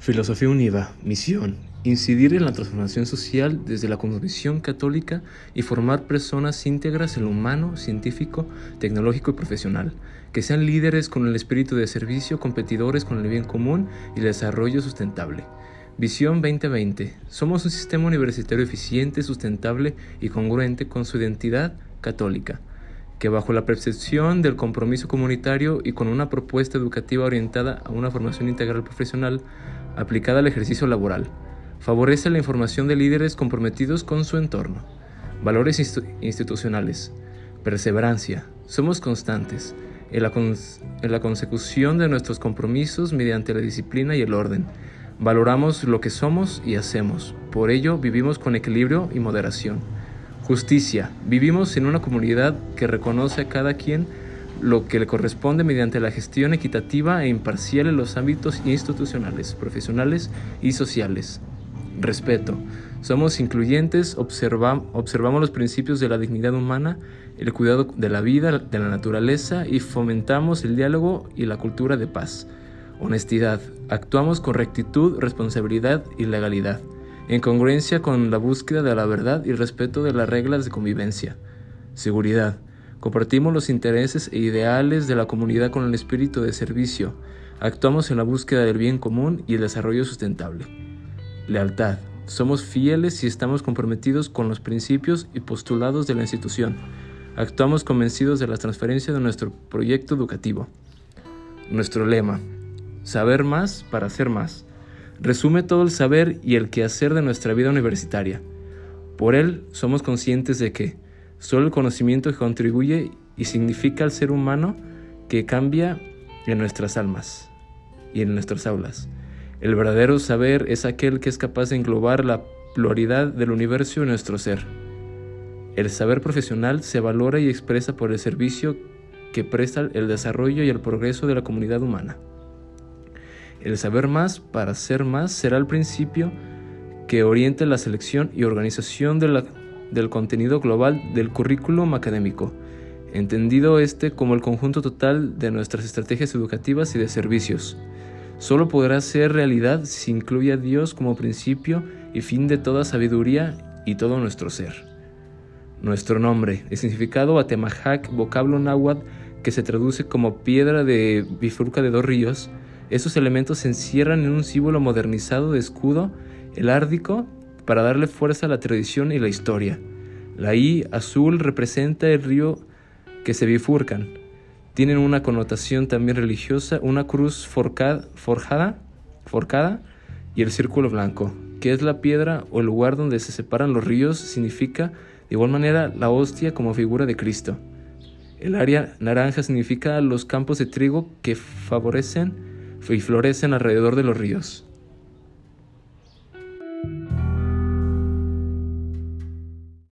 Filosofía Univa, misión, incidir en la transformación social desde la convicción católica y formar personas íntegras en lo humano, científico, tecnológico y profesional, que sean líderes con el espíritu de servicio, competidores con el bien común y el desarrollo sustentable. Visión 2020. Somos un sistema universitario eficiente, sustentable y congruente con su identidad católica que bajo la percepción del compromiso comunitario y con una propuesta educativa orientada a una formación integral profesional aplicada al ejercicio laboral, favorece la información de líderes comprometidos con su entorno. Valores institucionales. Perseverancia. Somos constantes en la, consecución de nuestros compromisos mediante la disciplina y el orden. Valoramos lo que somos y hacemos. Por ello vivimos con equilibrio y moderación. Justicia. Vivimos en una comunidad que reconoce a cada quien lo que le corresponde mediante la gestión equitativa e imparcial en los ámbitos institucionales, profesionales y sociales. Respeto. Somos incluyentes, observamos los principios de la dignidad humana, el cuidado de la vida, de la naturaleza y fomentamos el diálogo y la cultura de paz. Honestidad. Actuamos con rectitud, responsabilidad y legalidad en congruencia con la búsqueda de la verdad y respeto de las reglas de convivencia. Seguridad. Compartimos los intereses e ideales de la comunidad con el espíritu de servicio. Actuamos en la búsqueda del bien común y el desarrollo sustentable. Lealtad. Somos fieles y estamos comprometidos con los principios y postulados de la institución. Actuamos convencidos de la transferencia de nuestro proyecto educativo. Nuestro lema. Saber más para hacer más resume todo el saber y el quehacer de nuestra vida universitaria. Por él somos conscientes de que solo el conocimiento contribuye y significa al ser humano que cambia en nuestras almas y en nuestras aulas. El verdadero saber es aquel que es capaz de englobar la pluralidad del universo en nuestro ser. El saber profesional se valora y expresa por el servicio que presta el desarrollo y el progreso de la comunidad humana. El saber más para ser más será el principio que oriente la selección y organización del contenido global del currículum académico, entendido este como el conjunto total de nuestras estrategias educativas y de servicios. Solo podrá ser realidad si incluye a Dios como principio y fin de toda sabiduría y todo nuestro ser. Nuestro nombre, el significado Atemajac, vocablo náhuatl que se traduce como piedra de bifurca de dos ríos, esos elementos se encierran en un símbolo modernizado de escudo, el árdico, para darle fuerza a la tradición y la historia. La I azul representa el río que se bifurcan. Tienen una connotación también religiosa, una cruz forjada, y el círculo blanco, que es la piedra o el lugar donde se separan los ríos, significa de igual manera la hostia como figura de Cristo. El área naranja significa los campos de trigo que favorecen y florecen alrededor de los ríos.